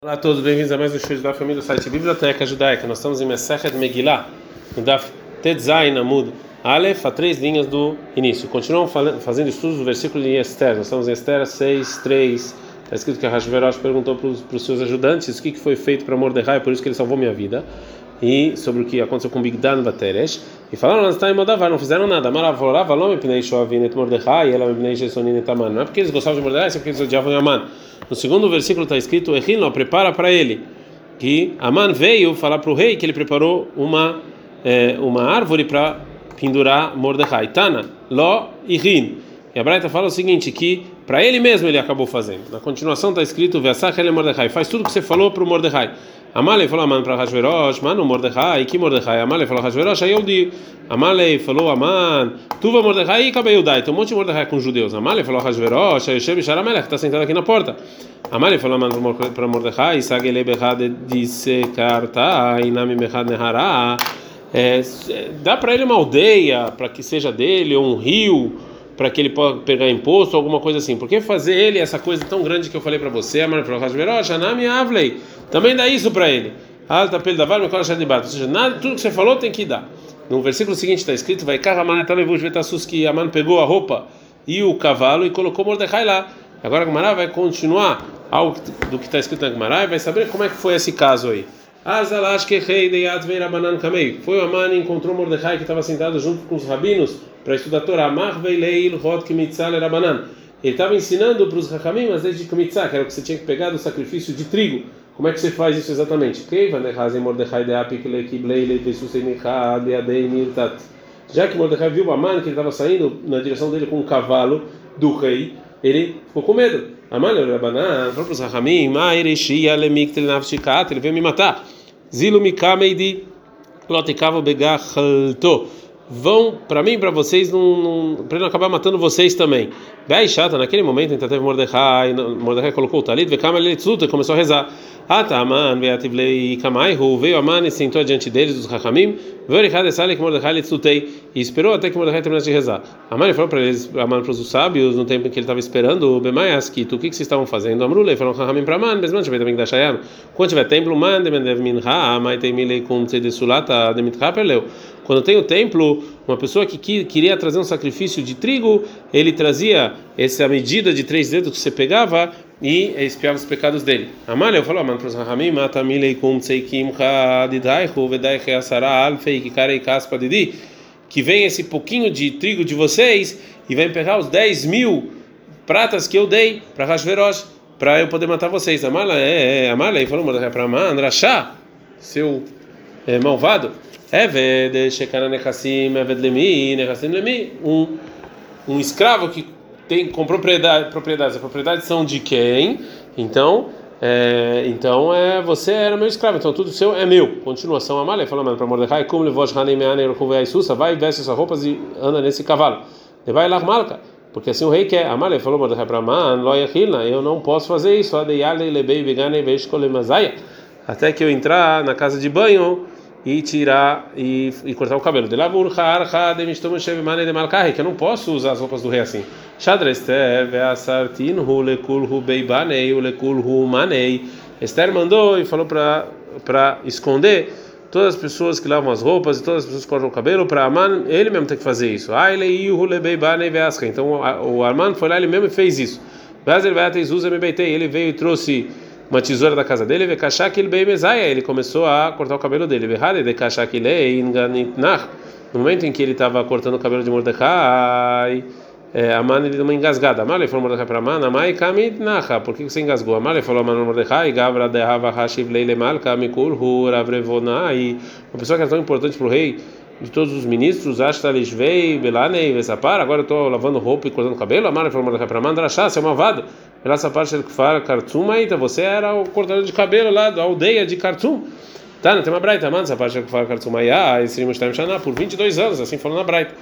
Olá a todos, bem-vindos a mais um show da família do site Biblioteca Judaica. Nós estamos em Mesechet Megillah, no Daf Tetzain Amud Aleph, a três linhas do início. Continuamos fazendo estudos do versículo de Esther. Nós estamos em Esther 6, 3. Está escrito que a Hashverosh perguntou para os seus ajudantes o que foi feito para Mordecai, por isso que ele salvou minha vida. E sobre o que aconteceu com Bigdan Bateresh. E falaram, nós estamos em não fizeram nada. Maravorava, Lome Pnei Shoavin Mordecai, e ela Pnei Shesonin Etaman. Não é porque eles gostavam de Mordecai, é porque eles odiavam Yaman. No segundo versículo está escrito: Echino, prepara para ele. Que Aman veio falar para o rei que ele preparou uma, é, uma árvore para pendurar Mordecai. Tana, Ló e Rin. E a Braita fala o seguinte: que para ele mesmo ele acabou fazendo. Na continuação está escrito: ele. Faz tudo o que você falou para o Mordecai. Amalei falou Aman para Hashverosh, mano Mordecai, que Mordecai? Amalei falou Hashverosh, aí eu digo. Amalei falou Aman, tuva Mordecai e acabei o Dai. Tem um monte de Mordecai com judeus. Amalei falou Hashverosh, aí eu chego Sharamelech, está sentado aqui na porta. Amalei falou Aman para Mordecai, Sagele Bechad disse Karta, Inami Bechad Nehara. Dá para ele uma aldeia, para que seja dele, ou um rio para que ele possa pegar imposto, alguma coisa assim. Por que fazer ele essa coisa tão grande que eu falei para você? Também dá isso para ele. Alta pelo davar, meu de. Ou seja, nada, tudo que você falou tem que dar. No versículo seguinte está escrito: Vai que Aman pegou a roupa e o cavalo e colocou Mordecai lá. Agora a vai continuar algo do que está escrito na Gemara e vai saber como é que foi esse caso aí. Rabanan. Foi o Aman e encontrou Mordecai que estava sentado junto com os rabinos para estudar a Torá. Marveileil Hot Kimitzal Rabanan. Ele estava ensinando para os Hakamim as leis de que era o que você tinha que pegar do sacrifício de trigo. Como é que você faz isso exatamente? Já que Mordecai viu o Aman que ele estava saindo na direção dele com um cavalo do rei, ele ficou com medo. Aman Rabanan falou para os Hakamim: ele veio me matar. Zilu Mikameidi Lotekava Begachalto. Vão para mim, para vocês, para não acabar matando vocês também. Bem chata, naquele momento, então teve Mordecai, Mordecai colocou o talit, vekama ele e começou a rezar. Ataman, Beativlei Kamaihu, veio Aman e sentou diante deles, dos Hakamim, que Mordecai Litzutei, e esperou até que Mordecai terminasse de rezar. Aman falou para eles, Aman para os sábios, no tempo em que ele estava esperando, Bemaias, que o que vocês estavam fazendo? Amrulei, falou Hakamim para Aman, Besman, Shabbat Amig Dashayam. Quando tiver templo, Man, Demendev Minha, Maitei Milei Kum Tzedesulata, Demitcha Perleu. Quando tem o templo, uma pessoa que queria trazer um sacrifício de trigo, ele trazia essa medida de três dedos que você pegava e espiava os pecados dele. Amalha falou, mano, para os Rahamim, mata milei kum tseikim chadidaihu vedaiche asara alfei kikarei kaspa didi, que vem esse pouquinho de trigo de vocês e vem pegar os 10 mil pratas que eu dei para Hashverosh, para eu poder matar vocês. Amalha, é, é, Amalha, falou, mano, para Man, Rashá, seu é, malvado, Eved, Shekana Nechassim, Eved Lemi, Nechassim Lemi, um, um escravo que tem com propriedade, propriedades. As propriedades são de quem? Então, é, então é, você era meu escravo, então tudo seu é meu. Continuação, Amália falando para Mordecai: Como levou vai, veste essas roupas e anda nesse cavalo. Vai lá, Malca. Porque assim o rei quer. Amália falou Mordecai para Man, eu não posso fazer isso. Até que eu entrar na casa de banho e tirar e, e cortar o cabelo. De que eu não posso usar as roupas do rei assim. Esther mandou e falou para para esconder todas as pessoas que lavam as roupas e todas as pessoas que cortam o cabelo para Aman, ele mesmo tem que fazer isso. Então o Arman foi lá ele mesmo e fez isso. Ele veio e trouxe uma tesoura da casa dele, ele começou a cortar o cabelo dele. No momento em que ele estava cortando o cabelo de Mordecai, é, Aman ele deu uma engasgada. Aman ele falou Mordecai para Aman, Amai kamit nacha. Por que você engasgou? Aman ele falou Aman Mordecai, Gavra de Hava Hashiv Leile Malka Mikul Hu Ravrevonai. Uma pessoa que é tão importante para o rei de todos os ministros, Ashtalishvei, Belanei, Vesapar, agora eu estou lavando roupa e cortando cabelo. Aman ele falou Mordecai para Aman, Drachá, você é malvado. Essa parte ele fala Kartum aí, você era o cortador de cabelo lá da aldeia de Kartum. Tá, não tem uma braita, mano, essa parte fala Kartum aí, ah, esse Rimostem Shana, por 22 anos, assim falou na braita.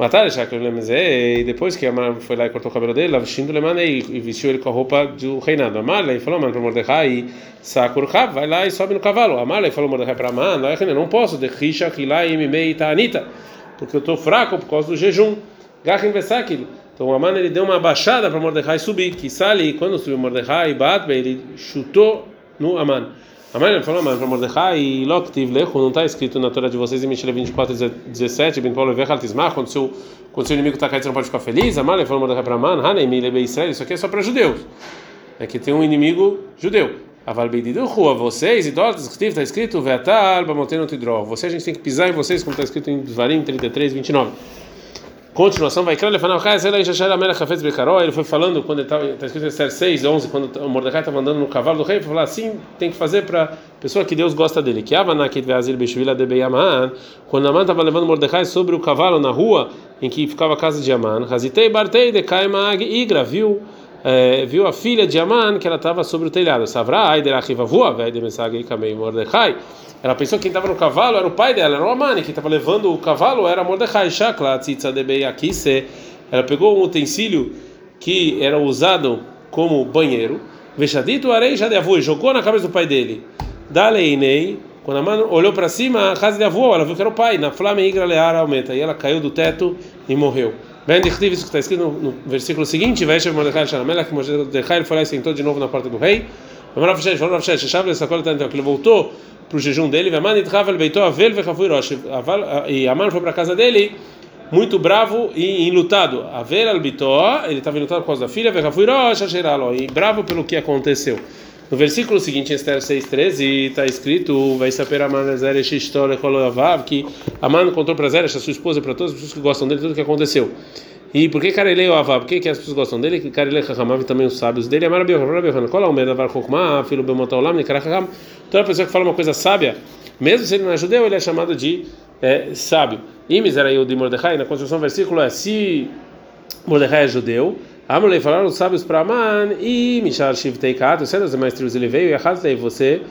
Matar já que e depois que Amar foi lá e cortou o cabelo dele, vestindo Lemanei e vestiu ele com a roupa do reinado. Amar e falou mano para Mordecai, Sakur vai lá e sobe no cavalo. Amar e falou Mordecai para Amar, não posso, de Risha, Hilai, Mimei, Anita, porque eu estou fraco por causa do jejum. Gachin Vesakil. Então o Aman ele deu uma baixada para Mordecai subir. Que sali, quando subiu Mordecai, Batbe, ele chutou no Aman. Aman falou Aman para Mordecai Loktiv Lecho, não está escrito na Torá de vocês em Mishele 24, 17, Ben Paulo Vechal Tismar, quando seu, quando seu inimigo está caído, você não pode ficar feliz. Aman falou Mordecai para Aman, Hanem Lebe Israel, isso aqui é só para judeus. É que tem um inimigo judeu. Aval Beididu Rua, vocês, idólatras, está escrito Vetal Bamoteno Tidró. Você a gente tem que pisar em vocês, como está escrito em Varim 33, 29. Continuação, vai criar ele foi falando quando está escrito em Esther 6, 11, quando Mordecai estava andando no cavalo do rei, ele falou assim: tem que fazer para a pessoa que Deus gosta dele. Que quando Aman estava levando Mordecai sobre o cavalo na rua em que ficava a casa de Aman, Hazitei Bartei de Igra, viu? É, viu a filha de Aman que ela estava sobre o telhado. De Mordecai. Ela pensou que quem estava no cavalo era o pai dela, era o Amani. Quem estava levando o cavalo era Mordecai. Ela pegou um utensílio que era usado como banheiro. Vexadito Arei Jadeavu e jogou na cabeça do pai dele. Daleinei. Quando a mãe olhou para cima, a casa de avô, ela viu que era o pai. Na flama Igra Leara aumenta. E ela caiu do teto e morreu. Bem, isso que está escrito no, no versículo seguinte: Veshev Mordecai Shalamela, que Mordecai foi lá e sentou de novo na porta do rei. Ele voltou para o jejum dele, e Aman foi para a casa dele muito bravo e enlutado. Aver albitó, ele estava enlutado por causa da filha, e bravo pelo que aconteceu. No versículo seguinte, em Esther 6,13, está escrito: Vai saber Aman que Aman contou para Zeresh, a sua esposa, para todas as pessoas que gostam dele, tudo o que aconteceu. E por que Karelei o Avav? Por que, que as pessoas gostam dele? Que Karelei Chachamav e também os sábios dele. Amar Rabi Yohanan, Kol Aomer Davar Chokhmah, Filo Bemotaolam, Nikara Chacham. Toda pessoa que fala uma coisa sábia, mesmo se ele não é judeu, ele é chamado de é, sábio. E Miseraiu de Mordecai, na construção do versículo é: se Mordecai é judeu, Amulei falaram os sábios para Aman e Mishar Shivtei Kat, os das demais tribos ele veio e Ahazdei, você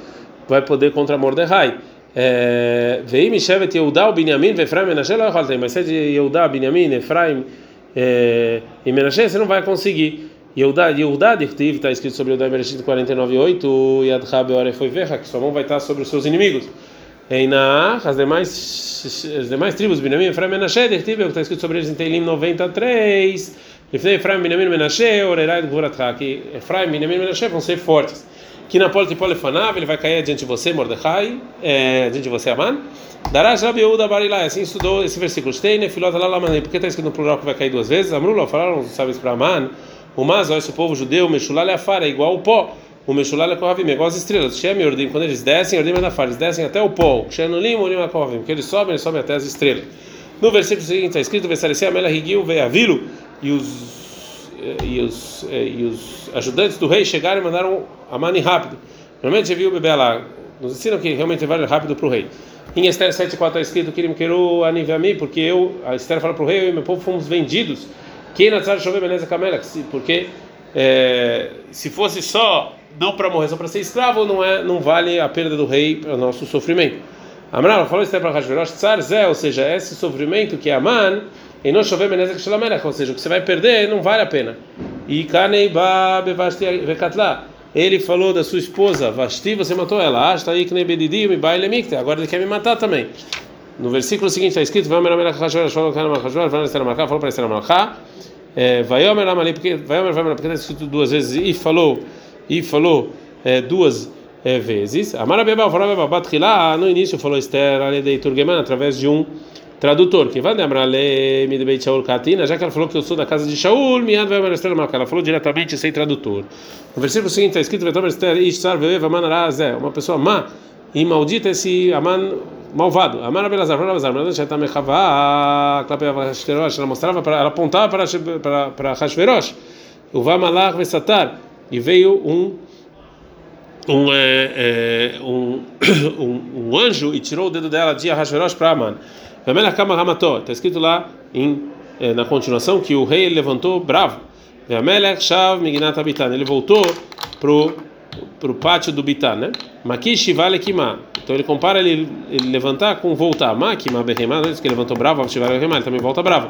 vai poder contra Mordecai. É, Veio Mishevet Yehudá, o Binyamin, Efraim, Menashe, mas se é de Yehudá, Binyamin, Efraim, é, em Menashe você não vai conseguir. Yehudá, Yehudá, Dirtiv, está escrito sobre Yehudá em Bereshit 49.8, Yadcha Beore foi verra, que sua mão vai estar sobre os seus inimigos. Em Naach, as demais, as demais tribos, Benjamin, Efraim, Menashe, Dirtiv, está escrito sobre eles em Teilim 93, Efraim, Benjamin, Menashe, Orerai, Gvuratcha, que Efraim, Benjamin, Menashe vão ser fortes que na porta de Polefanav ele vai cair diante de você, Mordecai, é, diante de você, Aman. Darash Rabi Yehuda Barilai, assim estudou esse versículo. Steine, filota lá, Por que está escrito no plural que vai cair duas vezes? Amrullah, falaram, sabe para Aman. O Mas, esse povo judeu, Meshulal é afara, igual o pó. O Meshulal é Kohavim, é igual as estrelas. Shem Ordim, quando eles descem, Ordim é da eles descem até o pó. Shem no limo, Ordim é Kohavim, porque eles sobem, eles sobem até as estrelas. No versículo seguinte está escrito: Vesarecer a Mela Higil, Veavilo, e os, e, os, e os ajudantes do rei chegaram e mandaram Amani rápido. Normalmente viu o bebê lá. Nos ensinam que realmente vai rápido para o rei. Em Esther 7,4 está escrito que ele me querou anivami, porque eu, a Esther fala para o rei, eu e meu povo fomos vendidos. Quem na chover beleza camela? Porque é, se fosse só não para morrer, só para ser escravo, não é, não vale a perda do rei para o nosso sofrimento. Amram falou Esther para Hashverosh, Tsar Zé, ou seja, esse sofrimento que é Aman, e não chover beleza que ou seja, o que você vai perder não vale a pena. E Kanei ba bevasti vekatla ele falou da sua esposa, Vasti, você matou ela. Asta aí que nem bedidi, me baile mikte. Agora ele quer me matar também. No versículo seguinte está escrito: Vai omer falou para Esther Malachá. Vai omer Amali, porque vai omer porque está escrito duas vezes e falou e falou é, duas é, vezes. Amara falou Beba, Batrila, no início falou Esther, ali de Turgeman, através de um tradutor, que vai lembrar me de Beit Shaul Katina, já que ela falou que eu sou da casa de Shaul, miad vai Esther Ela falou diretamente sem tradutor. No versículo seguinte está escrito: Vetomer Esther Ishtar Veeva Manarazé, uma pessoa má e maldita esse Aman malvado. Amar Abelazar, Abelazar, mas já está mechavá, ela mostrava para, ela apontava para para Hashverosh, o Vamalach Vesatar, e veio um um, é, um, um, um anjo e tirou o dedo dela de Ahasverosh para Aman. Está escrito lá em, é, na continuação que o rei levantou bravo. Ele voltou pro pro pátio do Bitan, né? Makishi vale kima. Então ele compara ele, ele levantar com voltar. Makima berrema, que ele levantou bravo, vale ele também volta bravo.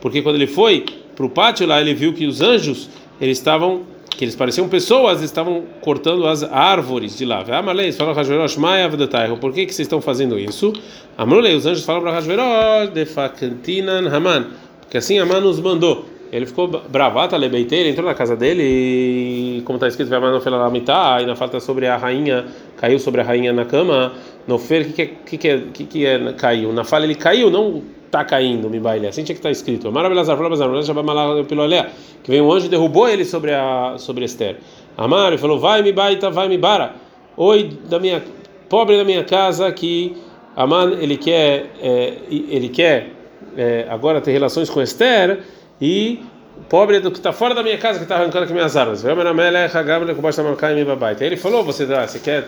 Porque quando ele foi pro pátio lá, ele viu que os anjos eles estavam que eles pareciam pessoas, estavam cortando as árvores de lá. Amalei, fala Hashverosh, por que que vocês estão fazendo isso? Amrulei, os anjos falam para Hashverosh, de facantinan Haman, porque assim Haman nos mandou. Ele ficou bravata, lebeitei, ele entrou na casa dele e, como está escrito, vai mandar lá e na falta sobre a rainha, caiu sobre a rainha na cama. No fer, o que, é, que, que, é, que, que é caiu? Na fala ele caiu, não está caindo, me baile. Assim tinha que estar tá escrito. Maravilhosa, que veio um anjo e derrubou ele sobre a sobre Esther. Amar e falou: Vai, me baita, vai, me bara. Oi, da minha pobre da minha casa que Aman ele quer é, ele quer é, agora ter relações com Esther e pobre do que está fora da minha casa que está arrancando aqui minhas armas. Ele falou: Você dá, você quer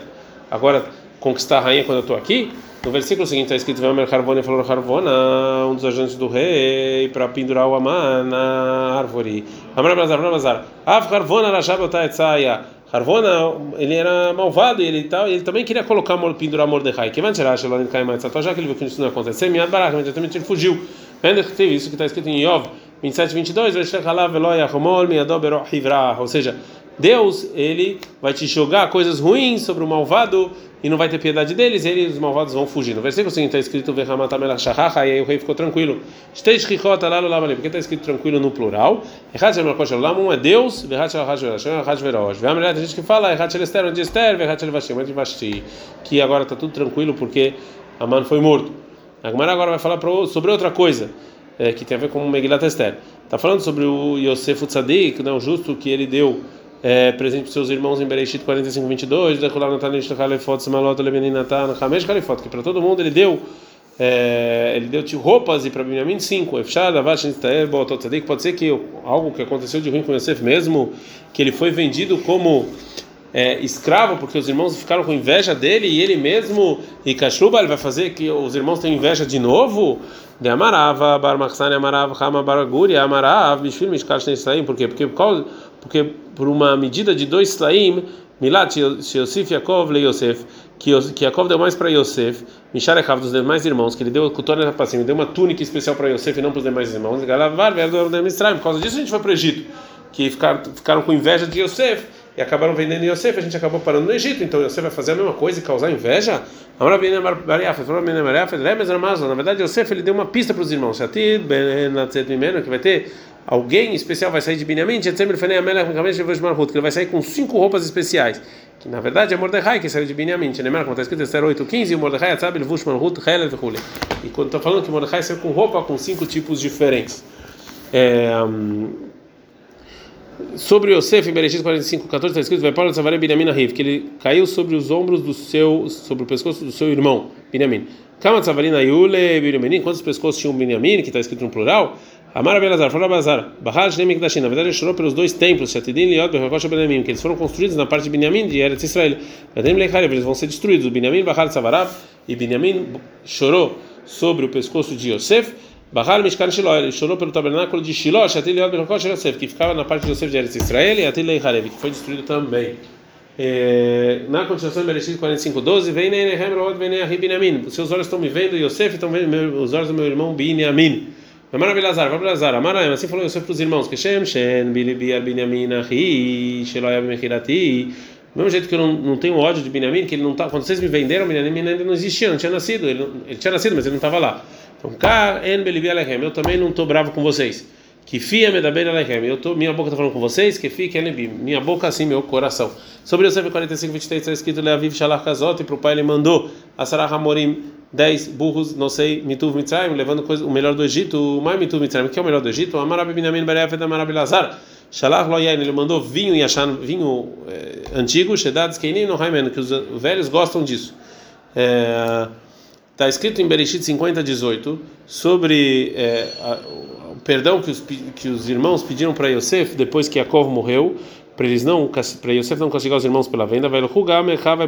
agora conquistar a rainha quando eu estou aqui? No versículo seguinte está escrito: Vemer Harvona falou Harvona, um dos agentes do rei, para pendurar o Amã na árvore. Amar Bazar, Bazar. Av Harvona Rashabotai Tzaya. Harvona, ele era malvado e ele, tal, ele também queria colocar pendurar Mordecai. Que vai tirar já que ele viu que isso não aconteceu, Miad Barak, imediatamente ele fugiu. Teve isso que está escrito em Yov 27, 22. Ou seja, Deus ele vai te jogar coisas ruins sobre o malvado e não vai ter piedade deles, e eles, os malvados vão fugir. No versículo seguinte está escrito e aí o rei ficou tranquilo. Porque está escrito tranquilo no plural. Um é Deus, tem gente que fala que agora está tudo tranquilo porque Aman foi morto. Agora agora vai falar sobre outra coisa é, que tem a ver com Megilat Esther. Está falando sobre o Yosef Tzadik, né, o justo que ele deu é, presente para seus irmãos em Bereshit 45, 22, que para todo mundo ele deu é, ele deu roupas e para Benjamin cinco. Pode ser que algo que aconteceu de ruim com Yosef mesmo, que ele foi vendido como é, escravo porque os irmãos ficaram com inveja dele e ele mesmo e Kashuba ele vai fazer que os irmãos tenham inveja de novo de Amarava, Bar Machsani Amarav, Hama Baraguri, Amarav, Bishvil Mishkar Shnei por quê? Porque, porque, porque por uma medida de dois Slaim, Milat Yosef Yaakov Le Yosef, que, que Yaakov deu mais para Yosef, Mishar Echav dos demais irmãos, que ele deu Kutorna para cima, deu uma túnica especial para Yosef e não para os demais irmãos, Galavar, por causa disso a gente foi para o Egito, que ficaram, ficaram com inveja de Yosef e acabaram vendendo Yosef, a gente acabou parando no Egito, então Yosef vai fazer a mesma coisa e causar inveja? Na verdade, Yosef ele deu uma pista para os irmãos, que vai ter alguém especial vai sair de Binyamin, que ele vai sair com cinco roupas especiais. Que na verdade é Mordecai que saiu de Binyamin. Como está escrito em Esther 8:15, e o Mordecai sabe, ele vush malhut, helel vechule. E quando está falando que Mordecai saiu com roupa com cinco tipos diferentes. É, sobre Yosef, em Bereshit 45, 14, está escrito: Vai Paulo Tzavaré Binyamin Ahiv, que ele caiu sobre os ombros do seu, sobre o pescoço do seu irmão, Binyamin. Kama Tzavarina Yule Binyamin, quantos pescoços tinha um Binyamin, que está escrito no plural? Amar Belazar, fala Bazar, Bahar Shnei Mikdashim, na verdade ele chorou pelos dois templos, Shatidin Liot Bechakosh Benjamin, que eles foram construídos na parte de Binyamin de Eretz Israel. Vadim Lecharev, eles vão ser destruídos. O Binyamin Bahar Tzavarav, e Binyamin chorou sobre o pescoço de Yosef. Bahar Mishkan Shiloh, ele chorou pelo tabernáculo de Shiloh, Shatil Liot Bechakosh Yosef, que ficava na parte de Yosef de Eretz Israel, e Atil Lecharev, que foi destruído também. É, na continuação, Bereshit 45, 12, vem Nehem Rod, vem Nehem Binyamin. Os seus olhos estão me vendo, Yosef, estão vendo os olhos do meu irmão Binyamin. Amar Belazar, vai Belazar, Amaraim, assim falou Yosef para os irmãos, que Shem, Shen, Bilibi, Binyamin, Ahi, Sheloyab, Mechirati, do mesmo jeito que eu não, não tenho ódio de Binyamin, que ele não tá, quando vocês me venderam, Binyamin ainda não existia, não tinha nascido, ele, ele tinha nascido, mas ele não estava lá. Então, Ka, En, Bilibi, Alechem, eu também não estou bravo com vocês. Que fia me alechem. Eu tô, minha boca está falando com vocês. Que fique ele minha boca assim, meu coração. Sobre Yosef 45, 23 está escrito Leaviv Shalach Kazot e para o pai ele mandou a Sarah Hamorim 10 burros, não sei, Mituv Mitzrayim, levando coisa, o melhor do Egito. O mais Mituv Mitzrayim, que é o melhor do Egito? Amarabi Binyamin Berefet Amarabi Lazar. Shalach Loyain, ele mandou vinho e Yashan, vinho eh, antigo, Shedad Skeinin no Haimen, que os velhos gostam disso. Está é, escrito em Bereshit 50, 18 sobre é, a, perdão que os, que os irmãos pediram para Yosef depois que Yaakov morreu, para eles não, para Yosef não castigar os irmãos pela venda, vai lugar, vai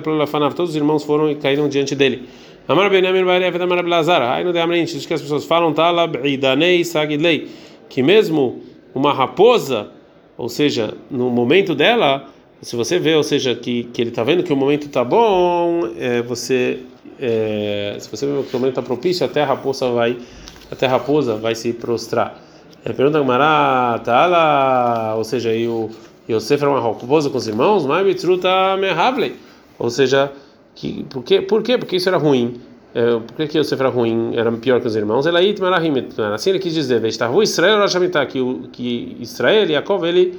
todos os irmãos foram e caíram diante dele. Amar Benjamin Barev da Marablazar, aí no Deamrente, que as pessoas falam, Talab Idanei Sagilei, que mesmo uma raposa, ou seja, no momento dela, se você vê, ou seja, que, que ele está vendo que o momento está bom, é, você, é, se você vê que o momento está propício, até a raposa vai, até a raposa vai se prostrar. Ele pergunta a Mará, tá lá, ou seja, e o Yosef era uma raposa com os irmãos, mas Mitruta Mehavley, ou seja, que, por, quê? por quê? Porque isso era ruim. é, por que, que Yosef era ruim, era pior que os irmãos? Ela Assim ele quis dizer, Israel que, que Israel, Yaakov, ele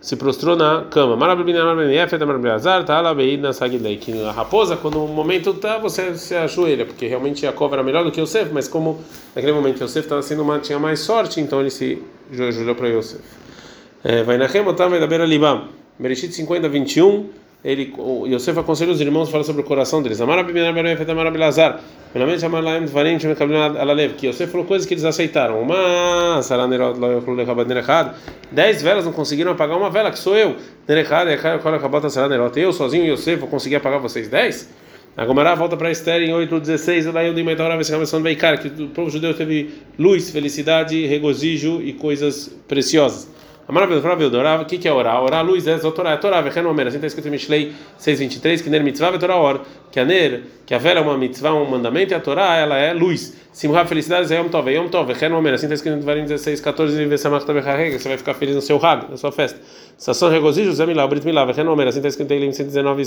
se prostrou na cama. Que a raposa, quando o momento tá, você se ajoelha, porque realmente Yaakov era melhor do que Yosef, mas como naquele momento Yosef estava sendo uma, tinha mais sorte, então ele se ajoelhou para Yosef. É, vai na Rema, tá, vai da beira Libam. Bereshit 50, 21 ele, o Yosef aconselha os irmãos a falar sobre o coração deles. Que Yosef falou coisas que eles aceitaram. Uma, dez velas não conseguiram apagar uma vela, que sou eu. Eu sozinho, Yosef, vou conseguir apagar vocês dez? A Gomará volta para Esther em 8,16. Lá eu dei uma que o povo judeu teve luz, felicidade, regozijo e coisas preciosas. O que, que é orar? Orar luz é Torá. É Torá, Vechen Omer. Assim está escrito em Mishlei 6.23, que Ner mitzvah é Torá or. Que a Ner, que a vela é uma mitzvah, um mandamento, e a Torá, ela é luz. Simra, felicidade, é Yom Tov. Yom Tov, Vechen Omer. Assim está escrito em Devarim 16, 14, Vesamach Tabecharrega, você vai ficar feliz no seu rag, na sua festa. Sação regozijo, Zé Milá, Brit Milá, Vechen Omer. Assim está escrito em Elim 119 e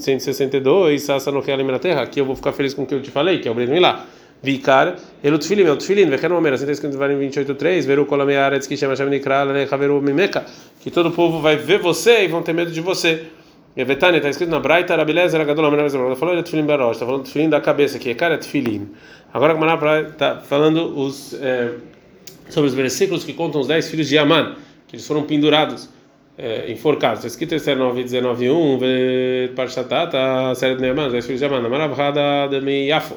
162, Sassa no Real na terra. Aqui eu vou ficar feliz com o que eu te falei, que é o Brit Milá. Vikar, Elo Tfilim, El Tfilim, Vechen Omer, assim está escrito em Devarim 28.3, Veru Kolamei Aretz, que chama Shem Nikra, Veru Mimeka, que todo o povo vai ver você e vão ter medo de você. E Betânia está escrito na Braita, Rabilezer, Agadol, Amenav, Está falando de Tfilim Barosh, está falando Tfilim da cabeça, é cara Tfilim. Agora a Maná está falando os, é, sobre os versículos que contam os dez filhos de Aman, que eles foram pendurados. É, enforcados. Está escrito Esther 9, 19, 1, Parchatata, série de Neaman, os 10 filhos de Aman, Amaravhada de Meiafo.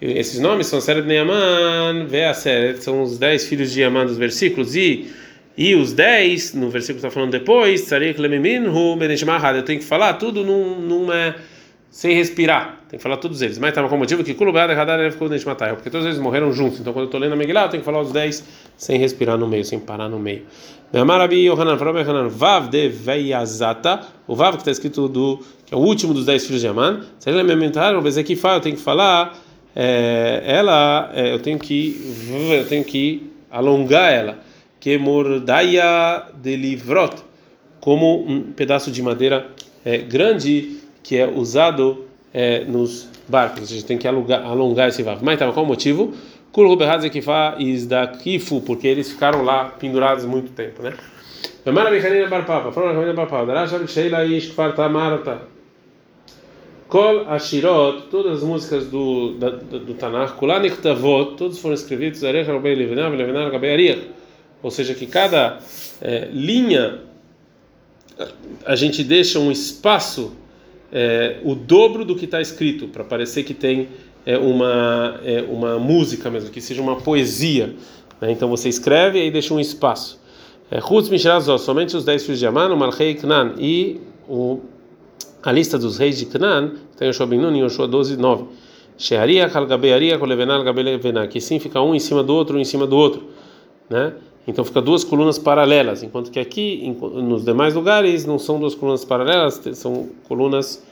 Esses nomes são Seret Neaman, Veaseret, são os dez filhos de Yaman dos versículos, e, e os dez, no versículo que está falando depois, Tzarik Lemiminhu, Beneshmahad, eu tenho que falar tudo num, numa, sem respirar, tem que falar todos eles. Mas tá com motivo que Kulubad Hadar ficou Beneshmatayah, porque todos eles morreram juntos, então quando eu estou lendo a Megillah, eu tenho que falar os dez sem respirar no meio, sem parar no meio. Amarabi Yohanan, falou Yohanan, Vav de Veiazata, o Vav que está escrito do, que é o último dos dez filhos de Yaman, ele lamentar, o Bezekifá, eu tenho que falar é, ela, é, eu tenho que, eu tenho que alongar ela, que mordaia de livrot, como um pedaço de madeira é, grande que é usado é, nos barcos. A gente tem que alongar, alongar esse vav. Mas então, qual o motivo? porque eles ficaram lá pendurados muito tempo, né? Mamara Bechanina Barpapa, Fala Bechanina Barpapa, Darashar Sheila Ish Kfarta Marta. Kol Ashirot, todas as músicas do, da, do Tanakh, Kulaniktavot, todos foram escritos, ou seja, que cada é, linha a gente deixa um espaço, é, o dobro do que está escrito, para parecer que tem é, uma, uma música mesmo, que seja uma poesia. Né? Então você escreve e aí deixa um espaço. Mishirazó, somente os dez filhos de Aman, Malchei Knan e o a lista dos reis de Canaan, tem Yoshua Ben Nun em Yoshua 12, 9. Shearia, Kalgabearia, Kolevenal, Gabelevená, que sim fica um em cima do outro, um em cima do outro, né? Então fica duas colunas paralelas, enquanto que aqui, nos demais lugares, não são duas colunas paralelas, são colunas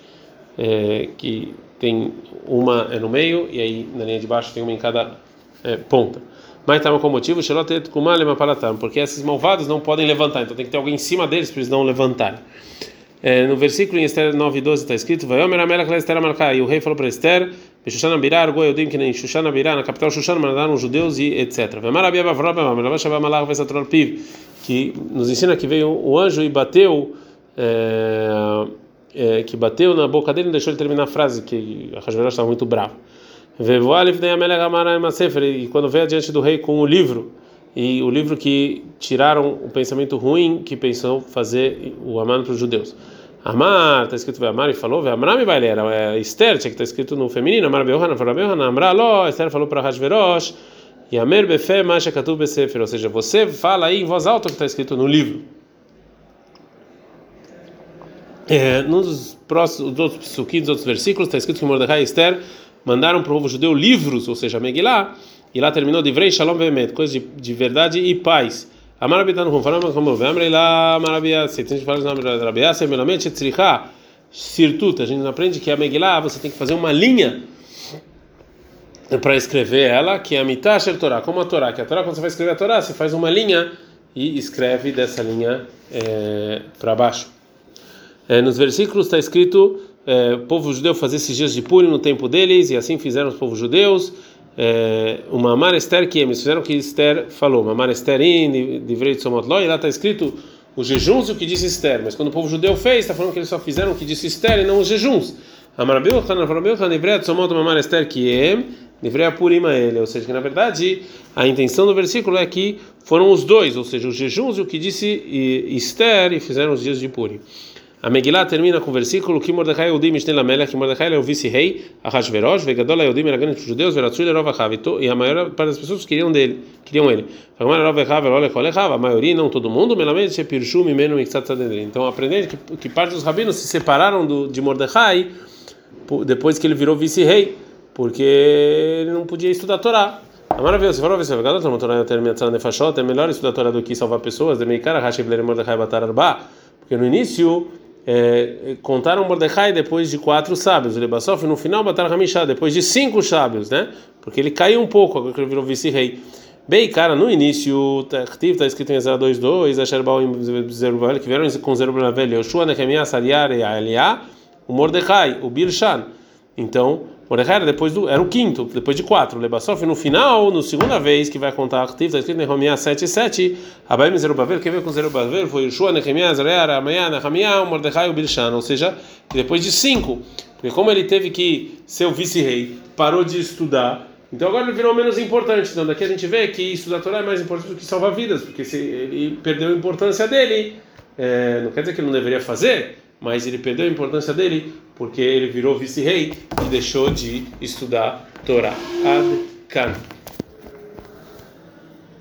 é, que tem uma é no meio e aí na linha de baixo tem uma em cada é, ponta. Mas estava com o motivo, porque esses malvados não podem levantar, então tem que ter alguém em cima deles para eles não levantarem. É, no versículo em Esther 9 12 está escrito: Vaiomer Amelach Esther Amalcá. E o rei falou para Esther: Bexushana Birá, Argo Yodim, que nem Shushana Birá, na capital Shushana, mandaram os judeus e etc. Vemar Abia Bavró, Bemar Shabam Malach Vesatrol Piv, que nos ensina que veio o anjo e bateu. É, é, que bateu na boca dele e deixou ele terminar a frase, que a Hashverosh estava muito bravo. E quando veio adiante do rei com o livro, e o livro que tiraram o pensamento ruim que pensou fazer o Aman para os judeus. Amar, está escrito Amar e falou, Amar me vai ler, é Esther, que está escrito no feminino, Amar Beohana, falou Beohana, Amar lo, Esther falou para Hashverosh, e Amer Befe Masha Katu Besefer, ou seja, você fala aí em voz alta o que está escrito no livro. É, nos próximos outros psukim, outros versículos, está escrito que Mordecai e Esther mandaram para o povo judeu livros, ou seja, Megillah, e lá terminou de Vrei Shalom Vemet, coisa de, de verdade e paz. Amarabitano com falamos como vemre lá marabia, se tem que falar na marabia, se melamente tzricha sirtut, a gente aprende que a Megillah você tem que fazer uma linha para escrever ela, que é a mitasher Torá, como a Torá, que a Torá quando você vai escrever a Torá, você faz uma linha e escreve dessa linha é, para baixo. É, nos versículos está escrito é, o povo judeu fazer esses dias de Purim no tempo deles, e assim fizeram os povos judeus. É, uma Mar Esther que eles fizeram o que Esther falou, uma Mar Esther in, de Vrei Tzomotló, e lá está escrito os jejuns e o que disse Esther, mas quando o povo judeu fez, está falando que eles só fizeram o que disse Esther e não os jejuns. Purima ele, ou seja, que na verdade a intenção do versículo é que foram os dois, ou seja, os jejuns e o que disse Esther e fizeram os dias de Purim. A Megillah termina com o versículo que Mordecai Eudim Mishnei Lamelech, que Mordecai é o vice-rei, Ahashverosh, Vegadol Eudim era grande para os judeus, Veratzui Lerov e a maior parte das pessoas queriam dele, queriam ele. A maioria, não todo mundo, Melamed Shepirshu Mimenu Mikzat Então, aprendendo que, que parte dos rabinos se separaram do, de Mordecai depois que ele virou vice-rei, porque ele não podia estudar a Torá. A maravilha, se for ver se é é melhor estudar a Torá do que salvar pessoas, de Meikara Hashem Mordecai Batar Arba, porque no início é, contaram Mordecai depois de quatro sábios, o Lebassof, no final Batar Hamishá, depois de cinco sábios, né? Porque ele caiu um pouco, agora que ele virou vice-rei. Bem, cara, no início, está escrito em 022, Asher Baal Zerubabel, que vieram com Zerubabel, Yoshua, Nehemiah, Sariar e Eliá, o Mordecai, o Bilshan. Então, Mordecai era depois do era o quinto, depois de quatro. Lebassof no final, no segunda vez que vai contar Aktiv, está escrito em Nehemiah 7 7, Abaim Zerubbabel, quem veio com Zerubbabel foi Yeshua, Nehemiah, Zarear, Amanhã, Nehemiah, Mordecai e Bilshan, ou seja, depois de cinco, porque como ele teve que ser o vice-rei, parou de estudar, então agora ele virou menos importante. Então daqui a gente vê que estudar Torá é mais importante do que salvar vidas, porque se ele perdeu a importância dele, é, não quer dizer que ele não deveria fazer, mas ele perdeu a importância dele porque ele virou vice-rei e deixou de estudar Torá. Ad -kan.